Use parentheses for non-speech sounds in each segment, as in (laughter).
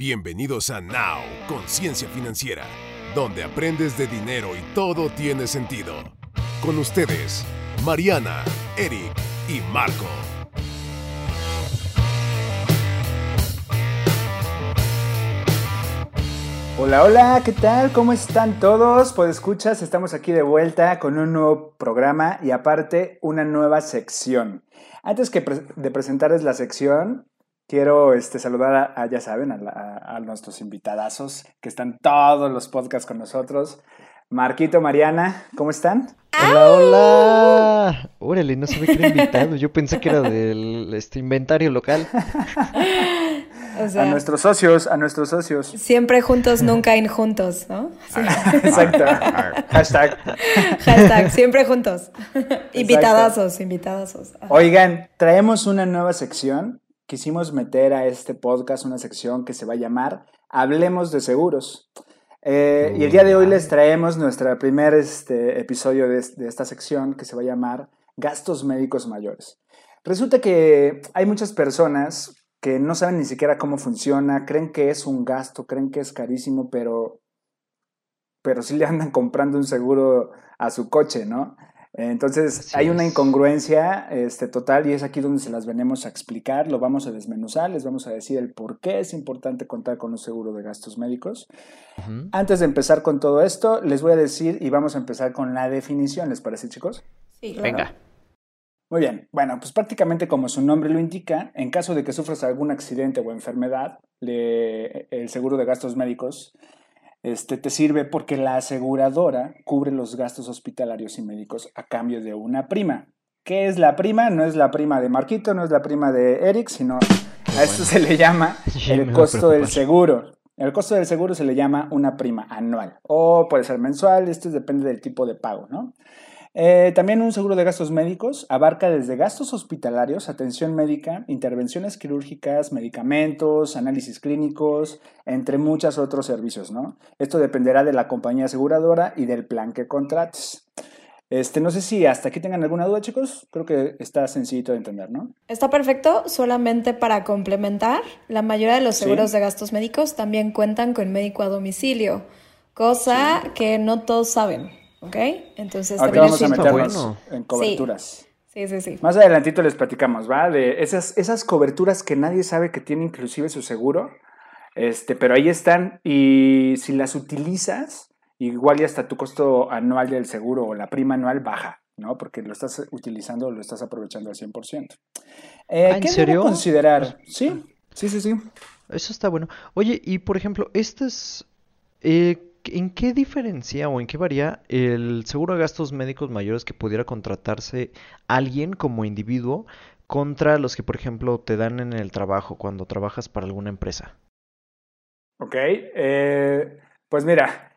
Bienvenidos a Now, Conciencia Financiera, donde aprendes de dinero y todo tiene sentido. Con ustedes, Mariana, Eric y Marco. Hola, hola, ¿qué tal? ¿Cómo están todos? Pues escuchas, estamos aquí de vuelta con un nuevo programa y aparte una nueva sección. Antes que de presentarles la sección, quiero este, saludar a, ya saben, a, nuestros invitadazos que están todos los podcasts con nosotros. Marquito, Mariana, ¿cómo están? Hola, hola. Órale, no sabía que era invitado. Yo pensé que era del este, inventario local. (laughs) a nuestros socios, a nuestros socios. Siempre juntos, nunca injuntos, ¿no? Exacto. (laughs) Hashtag. Hashtag, siempre juntos. Invitadazos, invitadazos. Oigan, traemos una nueva sección. Quisimos meter a este podcast una sección que se va a llamar Hablemos de Seguros. Eh, y el día de hoy les traemos nuestro primer este, episodio de, de esta sección que se va a llamar Gastos Médicos Mayores. Resulta que hay muchas personas que no saben ni siquiera cómo funciona, creen que es un gasto, creen que es carísimo, pero, pero sí le andan (laughs) comprando un seguro a su coche, ¿no? Entonces hay una incongruencia este, total y es aquí donde se las venimos a explicar, lo vamos a desmenuzar, les vamos a decir el por qué es importante contar con un seguro de gastos médicos. Antes de empezar con todo esto, les voy a decir y vamos a empezar con la definición, ¿les parece chicos? Sí, Venga. Muy bien, bueno, pues prácticamente como su nombre lo indica, en caso de que sufras algún accidente o enfermedad, el seguro de gastos médicos este, te sirve porque la aseguradora cubre los gastos hospitalarios y médicos a cambio de una prima. ¿Qué es la prima? No es la prima de Marquito, no es la prima de Eric, sino a esto se le llama (laughs) el costo del seguro. El costo del seguro se le llama una prima anual o puede ser mensual, esto depende del tipo de pago, ¿no? Eh, también un seguro de gastos médicos abarca desde gastos hospitalarios, atención médica, intervenciones quirúrgicas, medicamentos, análisis clínicos, entre muchos otros servicios, ¿no? Esto dependerá de la compañía aseguradora y del plan que contrates. Este, no sé si hasta aquí tengan alguna duda, chicos. Creo que está sencillito de entender, ¿no? Está perfecto. Solamente para complementar, la mayoría de los seguros de gastos médicos también cuentan con médico a domicilio, cosa que no todos saben. ¿Ok? Entonces Ahorita vamos a meternos en coberturas. Sí. sí, sí, Más adelantito les platicamos, ¿va? De esas, esas coberturas que nadie sabe que tiene inclusive su seguro, este, pero ahí están y si las utilizas, igual y hasta tu costo anual del seguro o la prima anual baja, ¿no? Porque lo estás utilizando, lo estás aprovechando al 100%. Eh, ¿Ah, ¿Qué serio? considerar? Sí, sí, sí, sí. Eso está bueno. Oye, y por ejemplo, estas... Eh, ¿En qué diferencia o en qué varía el seguro de gastos médicos mayores que pudiera contratarse alguien como individuo contra los que, por ejemplo, te dan en el trabajo cuando trabajas para alguna empresa? Ok, eh, pues mira,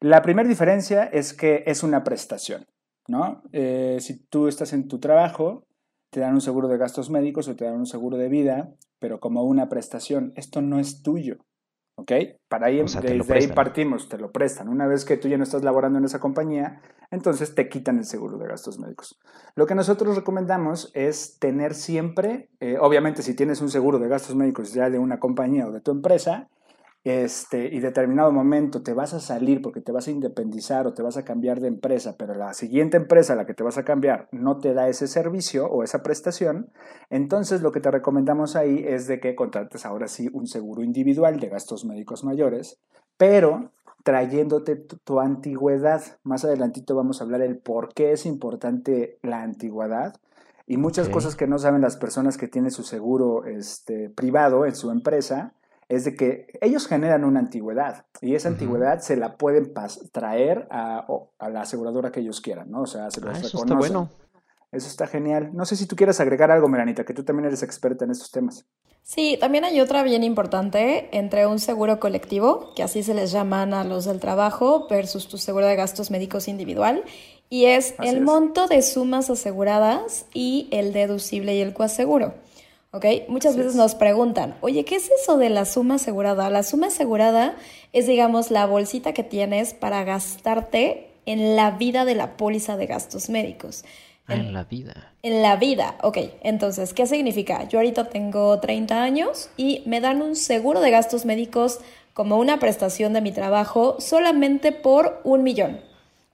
la primera diferencia es que es una prestación, ¿no? Eh, si tú estás en tu trabajo, te dan un seguro de gastos médicos o te dan un seguro de vida, pero como una prestación, esto no es tuyo. ¿Ok? Para ahí, desde ahí partimos, te lo prestan. Una vez que tú ya no estás laborando en esa compañía, entonces te quitan el seguro de gastos médicos. Lo que nosotros recomendamos es tener siempre, eh, obviamente si tienes un seguro de gastos médicos ya de una compañía o de tu empresa, este, y determinado momento te vas a salir porque te vas a independizar o te vas a cambiar de empresa, pero la siguiente empresa a la que te vas a cambiar no te da ese servicio o esa prestación, entonces lo que te recomendamos ahí es de que contrates ahora sí un seguro individual de gastos médicos mayores, pero trayéndote tu, antigüedad. Más adelantito vamos a hablar el por qué es importante la antigüedad y muchas cosas que no saben las personas que tienen su seguro este, privado en su empresa es de que ellos generan una antigüedad y esa antigüedad se la pueden traer a, la aseguradora que ellos quieran, ¿no? O sea, se los ah, eso Está bueno. Eso está genial. No sé si tú quieres agregar algo, Meranita, que tú también eres experta en estos temas. Sí, también hay otra bien importante entre un seguro colectivo, que así se les llaman a los del trabajo, versus tu seguro de gastos médicos individual, y es el monto de sumas aseguradas y el deducible y el coaseguro. ¿Ok? Muchas veces nos preguntan, oye, ¿qué es eso de la suma asegurada? La suma asegurada es, digamos, la bolsita que tienes para gastarte en la vida de la póliza de gastos médicos. En la vida. En la vida, ok. Entonces, ¿qué significa? Yo ahorita tengo 30 años y me dan un seguro de gastos médicos como una prestación de mi trabajo solamente por un millón.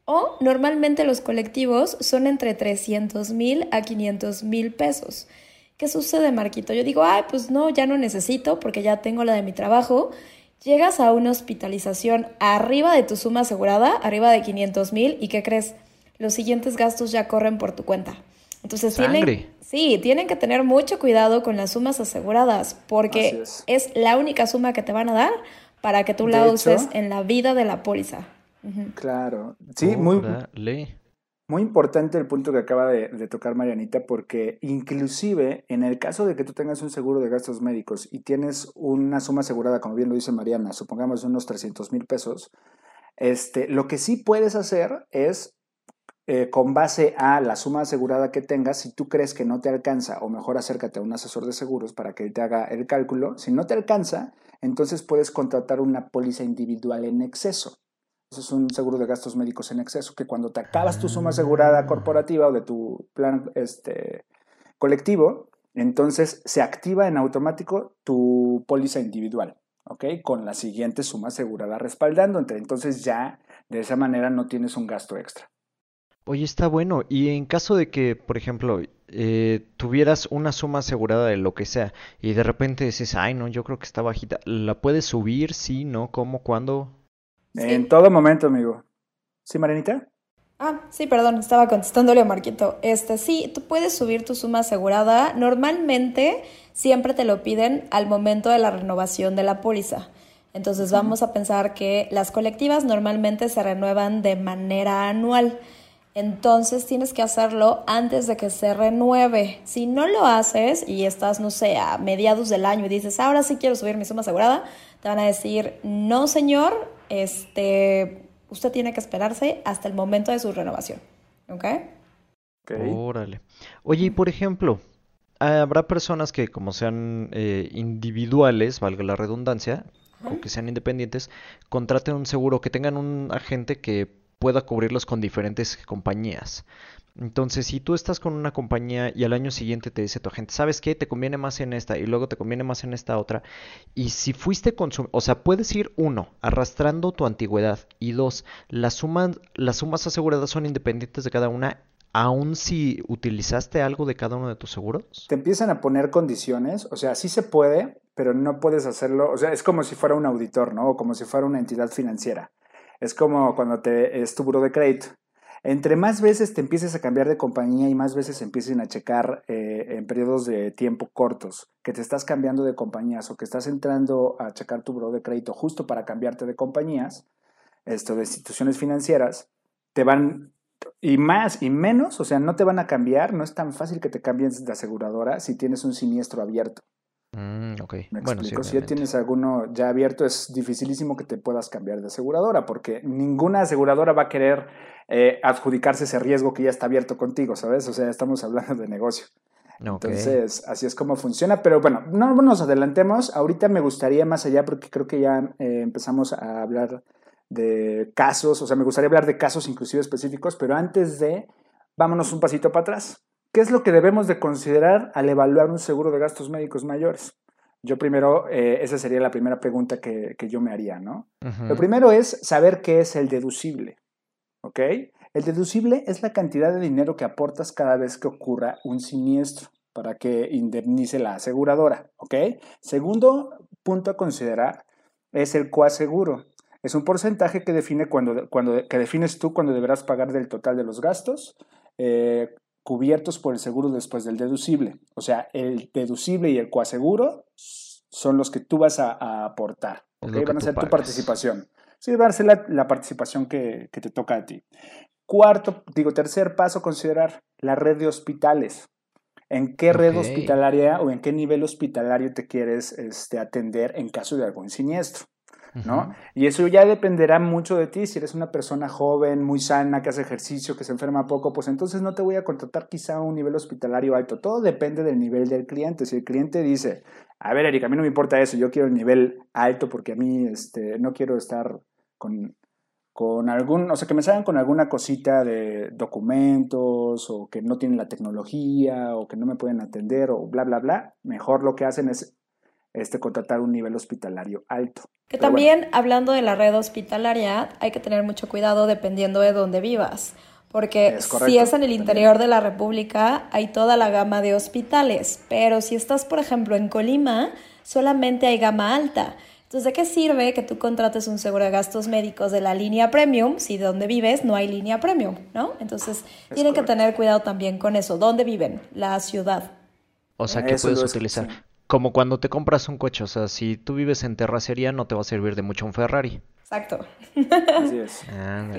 O normalmente los colectivos son entre 300 mil a 500 mil pesos. ¿Qué sucede, Marquito? Yo digo, ay, pues no, ya no necesito porque ya tengo la de mi trabajo. Llegas a una hospitalización arriba de tu suma asegurada, arriba de 500 mil, ¿y qué crees? los siguientes gastos ya corren por tu cuenta. Entonces tienen, sí, tienen que tener mucho cuidado con las sumas aseguradas porque es. la única suma que te van a dar para que tú la uses en la vida de la póliza. Claro, sí, muy, muy importante el punto que acaba de, tocar Marianita porque inclusive en el caso de que tú tengas un seguro de gastos médicos y tienes una suma asegurada, como bien lo dice Mariana, supongamos unos 300 mil pesos, este, lo que sí puedes hacer es eh, con base a la suma asegurada que tengas, si tú crees que no te alcanza, o mejor acércate a un asesor de seguros para que te haga el cálculo, si no te alcanza, entonces puedes contratar una póliza individual en exceso. Es un seguro de gastos médicos en exceso, que cuando te acabas tu suma asegurada corporativa o de tu plan este, colectivo, entonces se activa en automático tu póliza individual, ¿ok? Con la siguiente suma asegurada respaldando. Entonces ya de esa manera no tienes un gasto extra. Oye, está bueno. Y en caso de que, por ejemplo, eh, tuvieras una suma asegurada de lo que sea y de repente dices, ay, no, yo creo que está bajita, ¿la puedes subir? Sí, no, ¿cómo? ¿Cuándo? En todo momento, amigo. ¿Sí, Marenita? Ah, sí, perdón, estaba contestándole a Marquito. Este, sí, tú puedes subir tu suma asegurada. Normalmente siempre te lo piden al momento de la renovación de la póliza. Entonces vamos a pensar que las colectivas normalmente se renuevan de manera anual entonces tienes que hacerlo antes de que se renueve. Si no lo haces y estás, no sé, a mediados del año y dices, ahora sí quiero subir mi suma asegurada, te van a decir, no señor, este, usted tiene que esperarse hasta el momento de su renovación. ¿Ok? Órale. Oye, y por ejemplo, habrá personas que como sean eh, individuales, valga la redundancia, o que sean independientes, contraten un seguro, que tengan un agente que pueda cubrirlos con diferentes compañías. Entonces, si tú estás con una compañía y al año siguiente te dice tu agente, ¿sabes qué? Te conviene más en esta y luego te conviene más en esta otra. Y si fuiste consumidor, o sea, puedes ir uno, arrastrando tu antigüedad y dos, las sumas, las sumas aseguradas son independientes de cada una, aun si utilizaste algo de cada uno de tus seguros. Te empiezan a poner condiciones, o sea, sí se puede, pero no puedes hacerlo, o sea, es como si fuera un auditor, ¿no? O como si fuera una entidad financiera. Es como cuando te, es tu buro de crédito. Entre más veces te empieces a cambiar de compañía y más veces empiecen a checar eh, en periodos de tiempo cortos que te estás cambiando de compañías o que estás entrando a checar tu buro de crédito justo para cambiarte de compañías, esto de instituciones financieras, te van y más y menos, o sea, no te van a cambiar, no es tan fácil que te cambien de aseguradora si tienes un siniestro abierto. Mm, ok. ¿Me bueno, explico? si ya tienes alguno ya abierto, es dificilísimo que te puedas cambiar de aseguradora, porque ninguna aseguradora va a querer eh, adjudicarse ese riesgo que ya está abierto contigo, ¿sabes? O sea, estamos hablando de negocio. Entonces, así es como funciona. Pero bueno, no nos adelantemos. Ahorita me gustaría más allá, porque creo que ya eh, empezamos a hablar de casos, o sea, me gustaría hablar de casos inclusive específicos, pero antes de, vámonos un pasito para atrás. ¿Qué es lo que debemos de considerar al evaluar un seguro de gastos médicos mayores? Yo primero, eh, esa sería la primera pregunta que, yo me haría, ¿no? Lo primero es saber qué es el deducible, ¿ok? El deducible es la cantidad de dinero que aportas cada vez que ocurra un siniestro para que indemnice la aseguradora, ¿ok? Segundo punto a considerar es el coaseguro. Es un porcentaje que, define cuando, cuando, que defines tú cuando deberás pagar del total de los gastos. Eh, cubiertos por el seguro después del deducible. O sea, el deducible y el coaseguro son los que tú vas a, aportar. ¿okay? Van a ser tu participación. Sí, va a ser la, participación que, te toca a ti. Cuarto, digo, tercer paso, considerar la red de hospitales. ¿En qué red hospitalaria o en qué nivel hospitalario te quieres este, atender en caso de algún siniestro? ¿No? Y eso ya dependerá mucho de ti. Si eres una persona joven, muy sana, que hace ejercicio, que se enferma poco, pues entonces no te voy a contratar quizá a un nivel hospitalario alto. Todo depende del nivel del cliente. Si el cliente dice, a ver, Erika, a mí no me importa eso, yo quiero el nivel alto porque a mí este, no quiero estar con, con algún, o sea, que me salgan con alguna cosita de documentos o que no tienen la tecnología o que no me pueden atender o bla, bla, bla, mejor lo que hacen es este, contratar un nivel hospitalario alto. Que también, hablando de la red hospitalaria, hay que tener mucho cuidado dependiendo de dónde vivas. Porque si es en el interior de la República, hay toda la gama de hospitales. Pero si estás, por ejemplo, en Colima, solamente hay gama alta. Entonces, ¿de qué sirve que tú contrates un seguro de gastos médicos de la línea premium si de donde vives no hay línea premium, ¿no? Entonces, tienen que tener cuidado también con eso. ¿Dónde viven? La ciudad. O sea, que puedes utilizar. Como cuando te compras un coche, o sea, si tú vives en terracería no te va a servir de mucho un Ferrari. Exacto. Así es.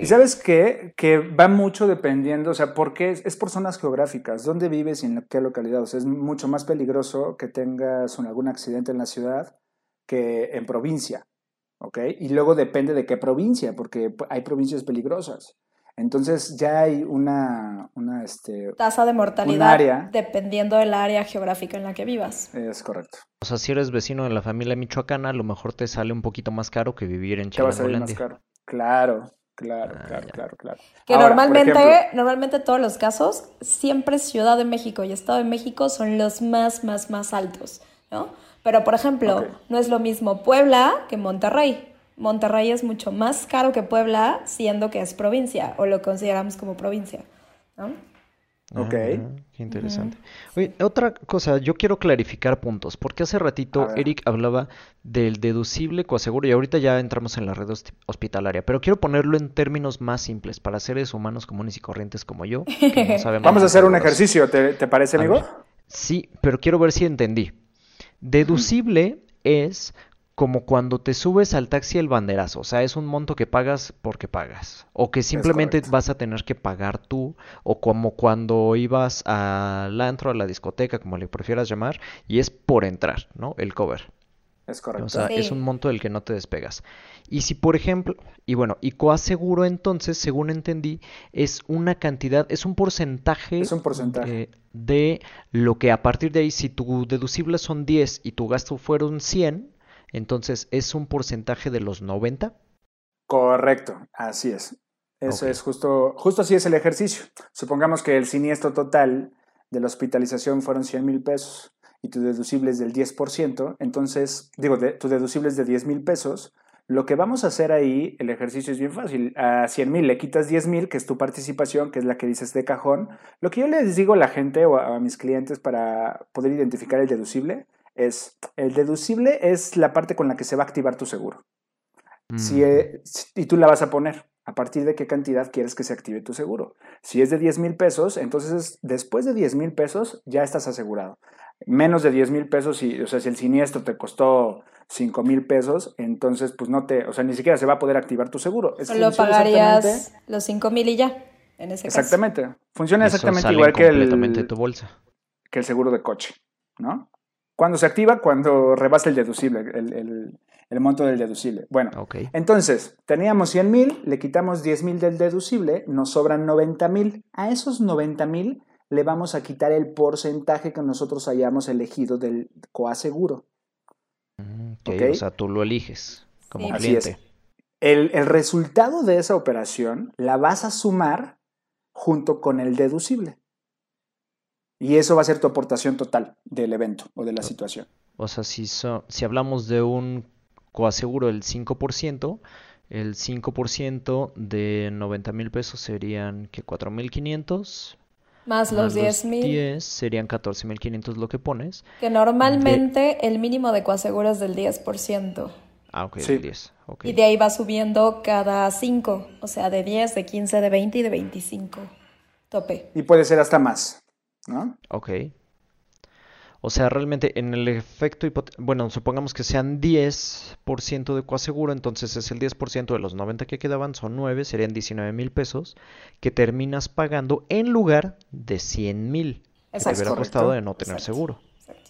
y sabes qué? Que va mucho dependiendo, o sea, porque es, es, por zonas geográficas, dónde vives y en qué localidad. O sea, es mucho más peligroso que tengas algún accidente en la ciudad que en provincia, ¿ok? Y luego depende de qué provincia, porque hay provincias peligrosas. Entonces ya hay una, una este, tasa de mortalidad dependiendo del área geográfica en la que vivas. Es correcto. O sea, si eres vecino de la familia michoacana, a lo mejor te sale un poquito más caro que vivir en Te va a salir más caro. Claro, claro, ah, claro, claro, claro. Que normalmente, normalmente todos los casos, siempre Ciudad de México y Estado de México son los más, más, más altos, ¿no? Pero, por ejemplo, no es lo mismo Puebla que Monterrey. Monterrey es mucho más caro que Puebla, siendo que es provincia, o lo consideramos como provincia. ¿no? Ok. Ah, qué interesante. Oye, otra cosa, yo quiero clarificar puntos, porque hace ratito Eric hablaba del deducible coaseguro y ahorita ya entramos en la red hospitalaria, pero quiero ponerlo en términos más simples para seres humanos comunes y corrientes como yo. (laughs) Vamos a hacer un ejercicio, ¿te, te parece, amigo? Sí, pero quiero ver si entendí. Deducible (laughs) es como cuando te subes al taxi el banderazo, o sea, es un monto que pagas porque pagas, o que simplemente vas a tener que pagar tú, o como cuando ibas al antro, a la discoteca, como le prefieras llamar, y es por entrar, ¿no? El cover. Es correcto. O sea, es un monto del que no te despegas. Y si, por ejemplo, y bueno, y coaseguro entonces, según entendí, es una cantidad, es un porcentaje, es un porcentaje. De, lo que a partir de ahí, si tu deducible son 10 y tu gasto fueron 100, entonces es un porcentaje de los 90. Correcto, así es. Eso es justo, justo así es el ejercicio. Supongamos que el siniestro total de la hospitalización fueron 100 mil pesos y tu deducible es del 10%, entonces, digo, tu deducible es de 10 mil pesos, lo que vamos a hacer ahí, el ejercicio es bien fácil. A 100 mil le quitas 10 mil, que es tu participación, que es la que dices de cajón. Lo que yo les digo a la gente o a, mis clientes para poder identificar el deducible es, el deducible es la parte con la que se va a activar tu seguro. Si, eh, y tú la vas a poner. ¿A partir de qué cantidad quieres que se active tu seguro? Si es de 10 mil pesos, entonces después de 10 mil pesos ya estás asegurado. Menos de 10 mil pesos, si, o sea, si el siniestro te costó 5 mil pesos, entonces pues no te, o sea, ni siquiera se va a poder activar tu seguro. Solo pagarías los 5 mil y ya, en ese Exactamente. Funciona exactamente igual que el, tu bolsa. que el seguro de coche, ¿no? Cuando se activa, cuando rebasa el deducible, el, el, monto del deducible. Bueno, entonces, teníamos 100 mil, le quitamos 10 mil del deducible, nos sobran 90 mil. A esos 90 mil le vamos a quitar el porcentaje que nosotros hayamos elegido del coaseguro. O sea, tú lo eliges como cliente. El, el, resultado de esa operación la vas a sumar junto con el deducible. Y eso va a ser tu aportación total del evento o de la situación. O sea, si, si hablamos de un coaseguro del 5%, el 5% de 90 mil pesos serían que 4.500 más los 10 mil. 10 serían 14.500 lo que pones. Que normalmente el mínimo de coaseguro es del 10%. Ah, ok, sí. 10. Y de ahí va subiendo cada 5, o sea, de 10, de 15, de 20 y de 25. Tope. Y puede ser hasta más, ¿no? Ok. O sea, realmente en el efecto, bueno, supongamos que sean 10% de coaseguro, entonces es el 10% de los 90 que quedaban, son 9, serían 19 mil pesos, que terminas pagando en lugar de 100 mil. Que te hubiera costado de no tener seguro.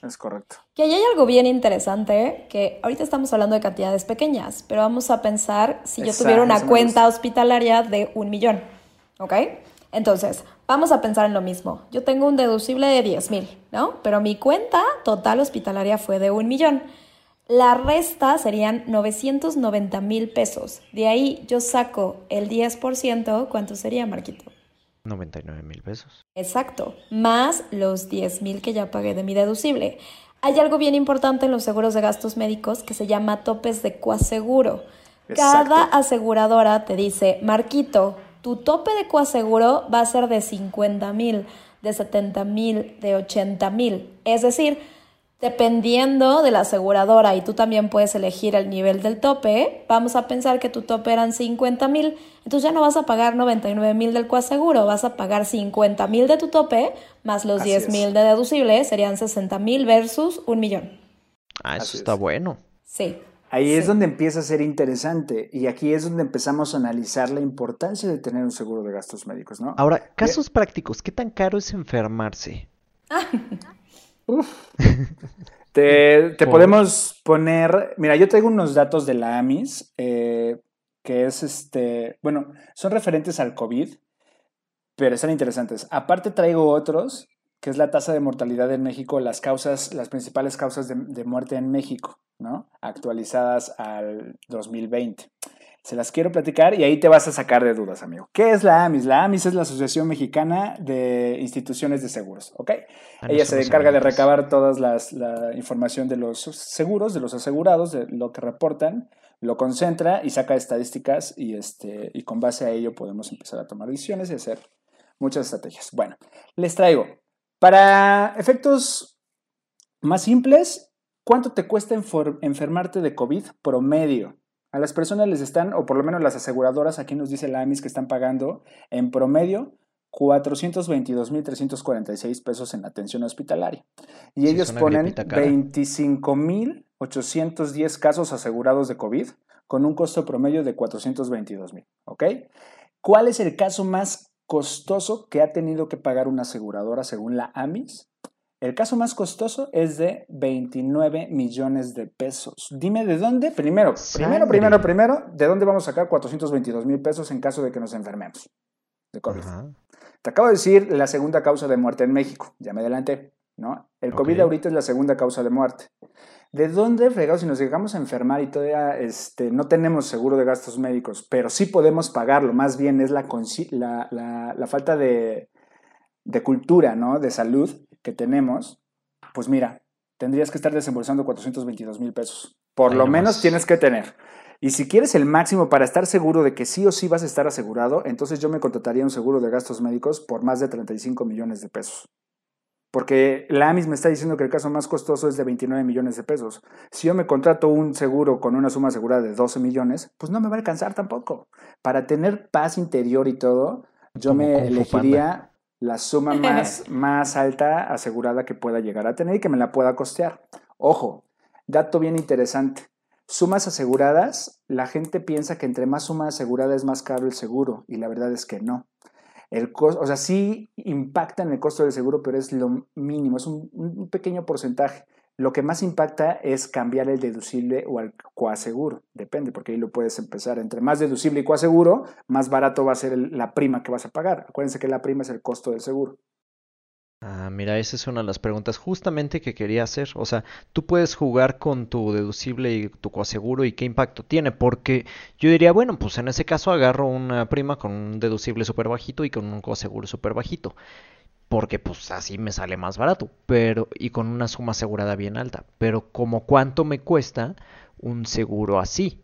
Es correcto. Que ahí hay algo bien interesante, que ahorita estamos hablando de cantidades pequeñas, pero vamos a pensar si yo tuviera una cuenta hospitalaria de un millón, ¿ok? Entonces, vamos a pensar en lo mismo. Yo tengo un deducible de 10 mil, ¿no? Pero mi cuenta total hospitalaria fue de un millón. La resta serían 990 mil pesos. De ahí yo saco el 10%, ¿cuánto sería, Marquito? 99 mil pesos. Exacto, más los 10 mil que ya pagué de mi deducible. Hay algo bien importante en los seguros de gastos médicos que se llama topes de coaseguro. Cada aseguradora te dice, Marquito, tu tope de coaseguro va a ser de 50 mil, de 70 mil, de 80 mil. Es decir, Dependiendo de la aseguradora y tú también puedes elegir el nivel del tope, vamos a pensar que tu tope eran 50 mil, entonces ya no vas a pagar 99 mil del coaseguro, vas a pagar 50 mil de tu tope más los 10 mil de deducible, serían 60 mil versus un millón. Ah, eso está bueno. Sí. Ahí es donde empieza a ser interesante y aquí es donde empezamos a analizar la importancia de tener un seguro de gastos médicos, ¿no? Ahora, casos prácticos, ¿qué tan caro es enfermarse? (laughs) Te, podemos poner, mira, yo traigo unos datos de la AMIS, eh, que es este, bueno, son referentes al COVID, pero están interesantes. Aparte traigo otros, que es la tasa de mortalidad en México, las causas, las principales causas de, de muerte en México, ¿no? Actualizadas al 2020. Se las quiero platicar y ahí te vas a sacar de dudas, amigo. ¿Qué es la AMIS? La AMIS es la Asociación Mexicana de Instituciones de Seguros, ¿ok? Ella se encarga de recabar toda la información de los seguros, de los asegurados, de lo que reportan, lo concentra y saca estadísticas y, este, y con base a ello podemos empezar a tomar decisiones y hacer muchas estrategias. Bueno, les traigo, para efectos más simples, ¿cuánto te cuesta enfermarte de COVID promedio? A las personas les están, o por lo menos las aseguradoras, aquí nos dice la AMIS que están pagando en promedio 422.346 pesos en atención hospitalaria. Y ellos ponen 25.810 casos asegurados de COVID con un costo promedio de 422.000. ¿Ok? ¿Cuál es el caso más costoso que ha tenido que pagar una aseguradora según la AMIS? El caso más costoso es de 29 millones de pesos. Dime de dónde, primero, primero, primero, primero, de dónde vamos a sacar 422 mil pesos en caso de que nos enfermemos de COVID. Te acabo de decir la segunda causa de muerte en México, ya me adelanté, ¿no? El COVID ahorita es la segunda causa de muerte. ¿De dónde, fregado, si nos llegamos a enfermar y todavía este, no tenemos seguro de gastos médicos, pero sí podemos pagarlo? Más bien es la, la, la falta de, de cultura, ¿no? De salud que tenemos, pues mira, tendrías que estar desembolsando 422 mil pesos. Por lo menos tienes que tener. Y si quieres el máximo para estar seguro de que sí o sí vas a estar asegurado, entonces yo me contrataría un seguro de gastos médicos por más de 35 millones de pesos. Porque la AMIS me está diciendo que el caso más costoso es de 29 millones de pesos. Si yo me contrato un seguro con una suma asegurada de 12 millones, pues no me va a alcanzar tampoco. Para tener paz interior y todo, yo me elegiría la suma (laughs) más, más alta asegurada que pueda llegar a tener y que me la pueda costear. Ojo, dato bien interesante. Sumas aseguradas, la gente piensa que entre más suma asegurada es más caro el seguro y la verdad es que no. El costo, o sea, sí impacta en el costo del seguro, pero es lo mínimo, es un pequeño porcentaje. Lo que más impacta es cambiar el deducible o al coaseguro. Depende, porque ahí lo puedes empezar. Entre más deducible y coaseguro, más barato va a ser la prima que vas a pagar. Acuérdense que la prima es el costo del seguro. Ah, mira, esa es una de las preguntas justamente que quería hacer. O sea, tú puedes jugar con tu deducible y tu coaseguro y qué impacto tiene. Porque yo diría, bueno, pues en ese caso agarro una prima con un deducible súper bajito y con un coaseguro súper bajito porque pues así me sale más barato, pero y con una suma asegurada bien alta. Pero como cuánto me cuesta un seguro así?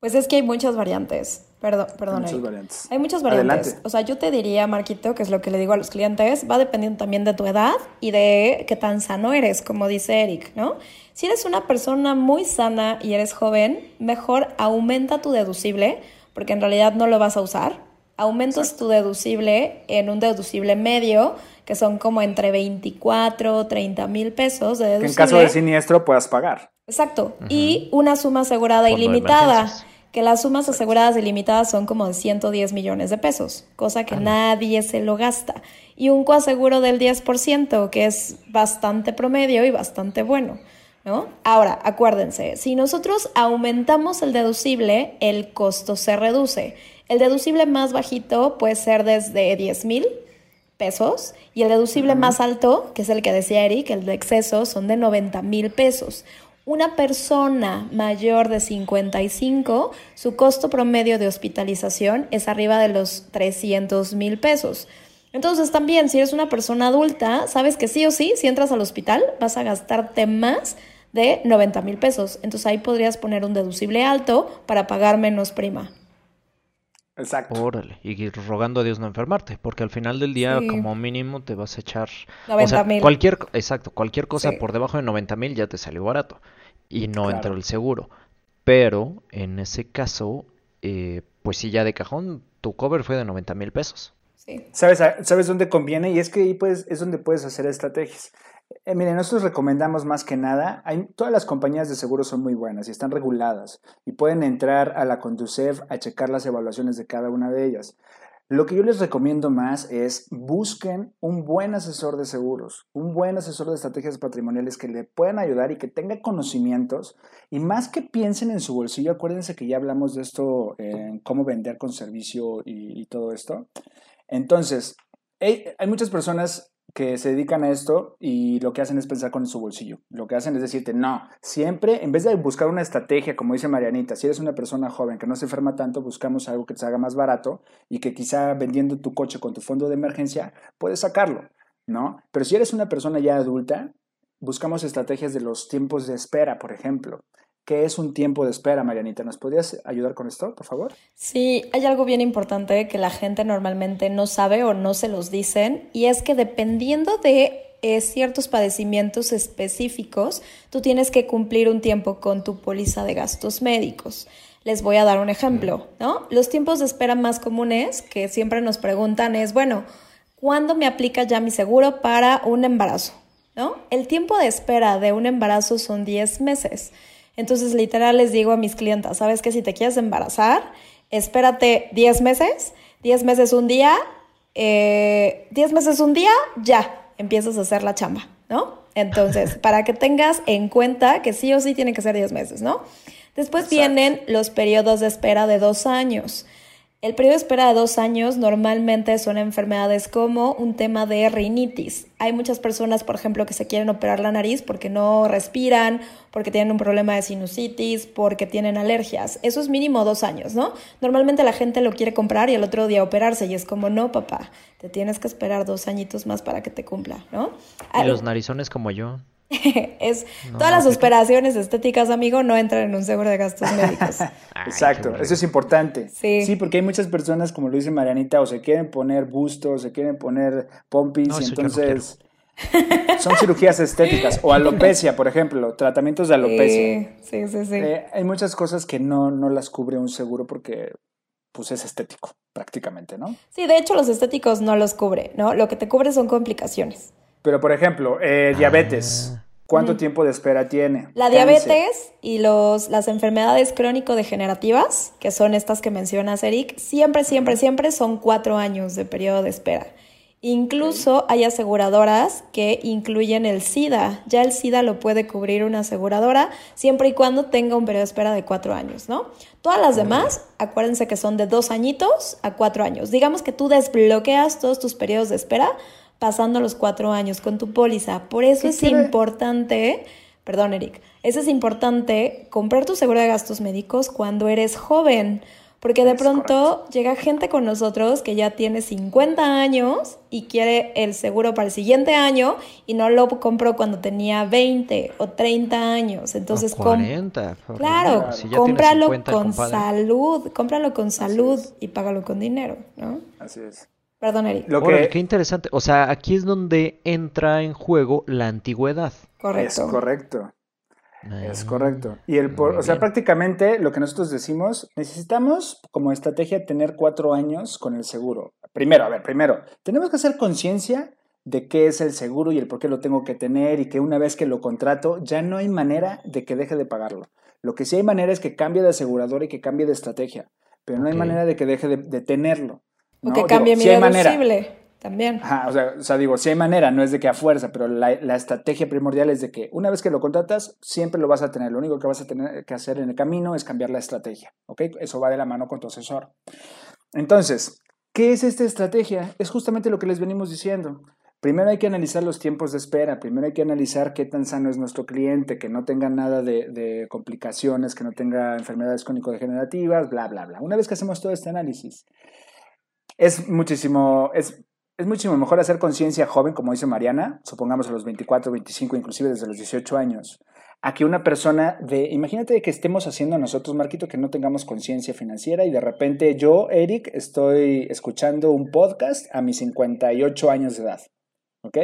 Pues es que hay muchas variantes. Perdón, perdón. Hay muchas variantes. Hay muchas variantes. O sea, yo te diría, Marquito, que es lo que le digo a los clientes, va dependiendo también de tu edad y de qué tan sano eres, como dice Eric, ¿no? Si eres una persona muy sana y eres joven, mejor aumenta tu deducible, porque en realidad no lo vas a usar aumentas tu deducible en un deducible medio, que son como entre 24, 30 mil pesos de deducible. en caso de siniestro puedas pagar. Exacto. Y una suma asegurada ilimitada, que las sumas aseguradas ilimitadas son como de 110 millones de pesos, cosa que nadie se lo gasta. Y un coaseguro del 10%, que es bastante promedio y bastante bueno. ¿No? Ahora, acuérdense, si nosotros aumentamos el deducible, el costo se reduce. El deducible más bajito puede ser desde 10 mil pesos y el deducible más alto, que es el que decía Eric, el de exceso, son de 90 mil pesos. Una persona mayor de 55, su costo promedio de hospitalización es arriba de los 300 mil pesos. Entonces también, si eres una persona adulta, sabes que sí o sí, si entras al hospital, vas a gastarte más de 90 mil pesos. Entonces ahí podrías poner un deducible alto para pagar menos prima. Exacto. Órale, y rogando a Dios no enfermarte, porque al final del día, como mínimo, te vas a echar. 90 mil. cualquier, exacto, cualquier cosa por debajo de 90 mil ya te salió barato y no entró el seguro. Pero en ese caso, eh, pues sí, ya de cajón, tu cover fue de 90 mil pesos. Sí. ¿Sabes, ¿Sabes dónde conviene? Y es que ahí pues, es donde puedes hacer estrategias. Eh, miren, nosotros recomendamos más que nada, hay, todas las compañías de seguros son muy buenas y están reguladas y pueden entrar a la Conducef a checar las evaluaciones de cada una de ellas. Lo que yo les recomiendo más es busquen un buen asesor de seguros, un buen asesor de estrategias patrimoniales que le puedan ayudar y que tenga conocimientos. Y más que piensen en su bolsillo, acuérdense que ya hablamos de esto, en cómo vender con servicio y, y todo esto. Entonces, hay muchas personas que se dedican a esto y lo que hacen es pensar con su bolsillo. Lo que hacen es decirte, no, siempre, en vez de buscar una estrategia, como dice Marianita, si eres una persona joven que no se enferma tanto, buscamos algo que te haga más barato y que quizá vendiendo tu coche con tu fondo de emergencia puedes sacarlo, ¿no? Pero si eres una persona ya adulta, buscamos estrategias de los tiempos de espera, por ejemplo. ¿Qué es un tiempo de espera, Marianita? ¿Nos podrías ayudar con esto, por favor? Sí, hay algo bien importante que la gente normalmente no sabe o no se los dicen, y es que dependiendo de eh, ciertos padecimientos específicos, tú tienes que cumplir un tiempo con tu póliza de gastos médicos. Les voy a dar un ejemplo, ¿no? Los tiempos de espera más comunes que siempre nos preguntan es, bueno, ¿cuándo me aplica ya mi seguro para un embarazo? ¿No? El tiempo de espera de un embarazo son 10 meses. Entonces, literal, les digo a mis clientas, ¿sabes que Si te quieres embarazar, espérate 10 meses, 10 meses un día, 10 eh, meses un día, ya, empiezas a hacer la chamba, ¿no? Entonces, (laughs) para que tengas en cuenta que sí o sí tiene que ser 10 meses, ¿no? Después vienen los periodos de espera de dos años. El periodo de espera de dos años normalmente son enfermedades como un tema de rinitis. Hay muchas personas, por ejemplo, que se quieren operar la nariz porque no respiran, porque tienen un problema de sinusitis, porque tienen alergias. Eso es mínimo dos años, ¿no? Normalmente la gente lo quiere comprar y el otro día operarse y es como, no, papá, te tienes que esperar dos añitos más para que te cumpla, ¿no? Y los narizones como yo. (laughs) es todas las operaciones estéticas, amigo, no entran en un seguro de gastos médicos. (laughs) Exacto, eso es importante. Sí. porque hay muchas personas, como lo dice Marianita, o se quieren poner bustos, se quieren poner pompis, y entonces son cirugías estéticas o (laughs) alopecia, por ejemplo, tratamientos de alopecia. Sí, sí, sí. Eh, hay muchas cosas que no, no las cubre un seguro porque pues es estético, prácticamente, ¿no? Sí, de hecho los estéticos no los cubre, ¿no? Lo que te cubre son complicaciones. Pero, por ejemplo, eh, diabetes. Ah. ¿Cuánto tiempo de espera tiene? La diabetes y los, las enfermedades crónico-degenerativas, que son estas que mencionas, Eric, siempre, siempre, siempre son cuatro años de periodo de espera. Incluso hay aseguradoras que incluyen el SIDA. Ya el SIDA lo puede cubrir una aseguradora siempre y cuando tenga un periodo de espera de cuatro años, ¿no? Todas las demás, acuérdense que son de dos añitos a cuatro años. Digamos que tú desbloqueas todos tus periodos de espera pasando los cuatro años con tu póliza. Por eso es importante, perdón Eric, eso es importante comprar tu seguro de gastos médicos cuando eres joven. Porque de pronto llega gente con nosotros que ya tiene 50 años y quiere el seguro para el siguiente año y no lo compró cuando tenía 20 o 30 años. Entonces, 40, claro, cómpralo con salud, cómpralo con salud y págalo con dinero, ¿no? Así es. Perdón, Eric. Lo que... qué interesante. O sea, aquí es donde entra en juego la antigüedad. Correcto. Es correcto. Es correcto. Y el o sea, prácticamente lo que nosotros decimos, necesitamos como estrategia tener cuatro años con el seguro. Primero, a ver, primero, tenemos que hacer conciencia de qué es el seguro y el por qué lo tengo que tener y que una vez que lo contrato ya no hay manera de que deje de pagarlo. Lo que sí hay manera es que cambie de asegurador y que cambie de estrategia, pero no hay manera de que deje de tenerlo. O que cambie mi deducible también. o, sea, o, sea, digo, si hay manera, no es de que a fuerza, pero la, la, estrategia primordial es de que una vez que lo contratas, siempre lo vas a tener. Lo único que vas a tener que hacer en el camino es cambiar la estrategia, ¿ok? Eso va de la mano con tu asesor. Entonces, ¿qué es esta estrategia? Es justamente lo que les venimos diciendo. primero hay que analizar los tiempos de espera, primero hay que analizar qué tan sano es nuestro cliente, que no tenga nada de, complicaciones, que no tenga enfermedades crónico-degenerativas, bla, bla, bla. Una vez que hacemos todo este análisis, es muchísimo, es, es muchísimo mejor hacer conciencia joven, como dice Mariana, supongamos a los 24, 25, inclusive desde los 18 años, a que una persona de, imagínate que estemos haciendo nosotros, Marquito, que no tengamos conciencia financiera y de repente yo, Eric, estoy escuchando un podcast a mis 58 años de edad, ¿ok?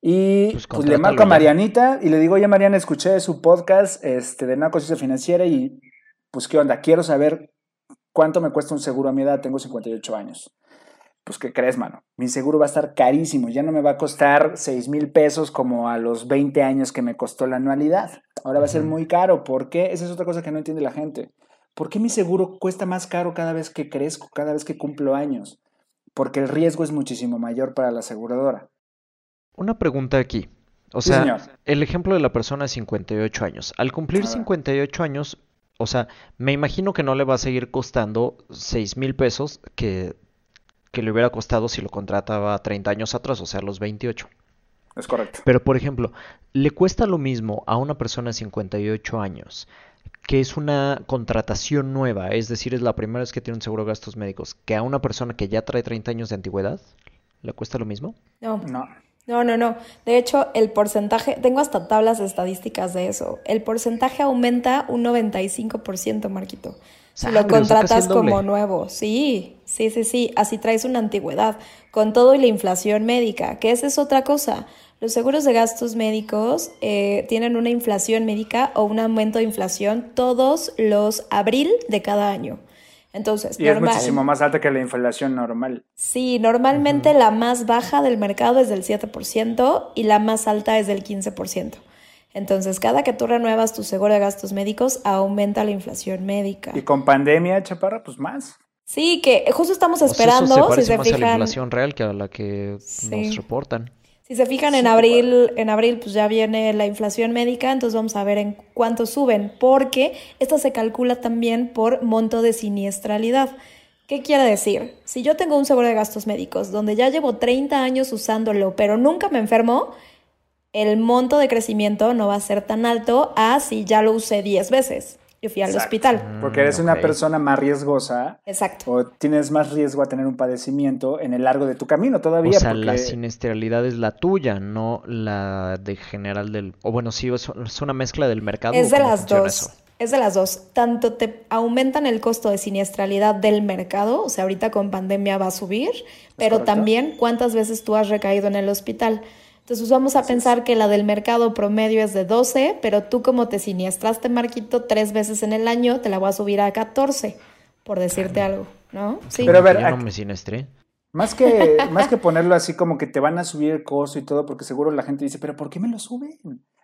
Y pues, pues le marco a Marianita y le digo, oye Mariana, escuché su podcast este, de una conciencia financiera y pues qué onda, quiero saber cuánto me cuesta un seguro a mi edad, tengo 58 años pues ¿qué crees, mano? Mi seguro va a estar carísimo, ya no me va a costar 6 mil pesos como a los 20 años que me costó la anualidad. Ahora va a ser muy caro. ¿Por qué? Esa es otra cosa que no entiende la gente. ¿Por qué mi seguro cuesta más caro cada vez que crezco, cada vez que cumplo años? Porque el riesgo es muchísimo mayor para la aseguradora. Una pregunta aquí. O sea, el ejemplo de la persona de 58 años. Al cumplir 58 años, o sea, me imagino que no le va a seguir costando 6 mil pesos que que le hubiera costado si lo contrataba 30 años atrás, o sea, los 28. Es correcto. Pero, por ejemplo, le cuesta lo mismo a una persona de 58 años, que es una contratación nueva, es decir, es la primera vez que tiene un seguro de gastos médicos, que a una persona que ya trae 30 años de antigüedad, ¿le cuesta lo mismo? No. No. No, no, no. De hecho, el porcentaje, tengo hasta tablas estadísticas de eso. El porcentaje aumenta un 95%, Marquito. Si lo contratas como nuevo, sí, sí, sí, sí, así traes una antigüedad, con todo y la inflación médica, que esa es otra cosa. Los seguros de gastos médicos eh, tienen una inflación médica o un aumento de inflación todos los abril de cada año. Entonces, y es muchísimo más alta que la inflación normal. Sí, normalmente la más baja del mercado es del 7% y la más alta es del 15%. Entonces, cada que tú renuevas tu seguro de gastos médicos, aumenta la inflación médica. Y con pandemia, Chaparra, pues más. Sí, que justo estamos esperando. se si se fijan, a la inflación real que a la que nos reportan. Si se fijan en abril, en abril pues ya viene la inflación médica, entonces vamos a ver en cuánto suben, porque esta se calcula también por monto de siniestralidad. ¿Qué quiere decir? Si yo tengo un seguro de gastos médicos donde ya llevo 30 años usándolo, pero nunca me enfermo, el monto de crecimiento no va a ser tan alto a si ya lo usé 10 veces. Yo fui al hospital. Mm, Porque eres una persona más riesgosa. Exacto. O tienes más riesgo a tener un padecimiento en el largo de tu camino todavía. O sea, la siniestralidad es la tuya, no la de general del... O bueno, sí, es una mezcla del mercado. Es de las dos. Es de las dos. Tanto te aumentan el costo de siniestralidad del mercado, o sea, ahorita con pandemia va a subir, pero también cuántas veces tú has recaído en el hospital. Entonces vamos a pensar que la del mercado promedio es de 12, pero tú como te siniestraste, Marquito, tres veces en el año, te la voy a subir a 14, por decirte algo, ¿no? Sí. Pero a ver, no me siniestré. Más que, (laughs) más que ponerlo así como que te van a subir el costo y todo, porque seguro la gente dice, pero ¿por qué me lo suben?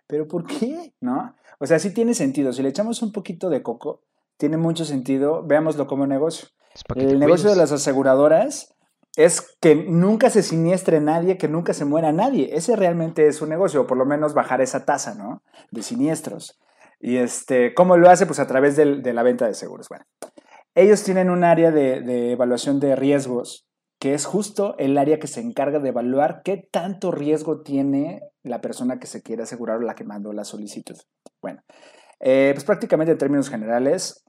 ¿Pero por qué? ¿No? O sea, sí tiene sentido. Si le echamos un poquito de coco, tiene mucho sentido. Veámoslo como negocio. El negocio de las aseguradoras es que nunca se siniestre nadie, que nunca se muera nadie. Ese realmente es su negocio, o por lo menos bajar esa tasa, ¿no? De siniestros. Y este, ¿cómo lo hace? Pues a través de la venta de seguros. Bueno, ellos tienen un área de, de, evaluación de riesgos, que es justo el área que se encarga de evaluar qué tanto riesgo tiene la persona que se quiere asegurar o la que mandó la solicitud. Bueno, eh, pues prácticamente en términos generales,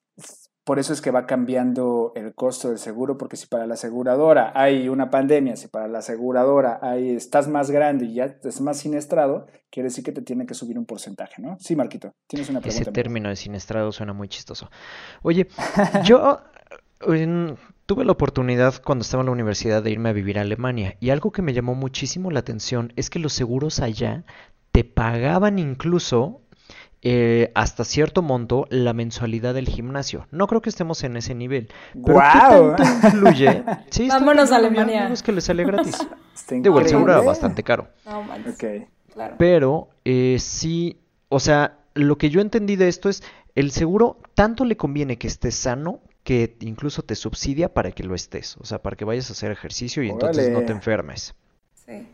por eso es que va cambiando el costo del seguro, porque si para la aseguradora hay una pandemia, si para la aseguradora hay, estás más grande y ya estás más siniestrado, quiere decir que te tiene que subir un porcentaje, ¿no? Sí, Marquito, tienes una pregunta. Ese término de siniestrado suena muy chistoso. Oye, (laughs) yo tuve la oportunidad cuando estaba en la universidad de irme a vivir a Alemania y algo que me llamó muchísimo la atención es que los seguros allá te pagaban incluso eh, hasta cierto monto la mensualidad del gimnasio. No creo que estemos en ese nivel. Pero ¿qué tanto influye? (laughs) Sí, Vámonos a Alemania. Es que le sale gratis. (laughs) Digo, el seguro era bastante caro. No, okay. claro. Pero eh, sí, o sea, lo que yo entendí de esto es, el seguro tanto le conviene que estés sano que incluso te subsidia para que lo estés. O sea, para que vayas a hacer ejercicio y entonces no te enfermes. Sí.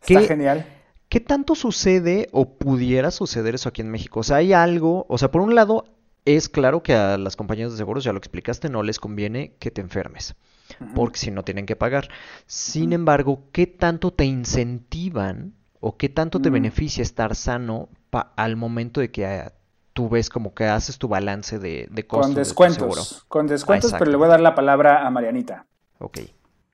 Está genial. ¿Qué tanto sucede o pudiera suceder eso aquí en México? O sea, hay algo, o sea, por un lado, es claro que a las compañías de seguros, ya lo explicaste, no les conviene que te enfermes. porque si no tienen que pagar. Sin embargo, ¿qué tanto te incentivan o qué tanto te beneficia estar sano al momento de que ah, tú ves como que haces tu balance de, de costos? Con descuentos, con descuentos, pero le voy a dar la palabra a Marianita. Ok.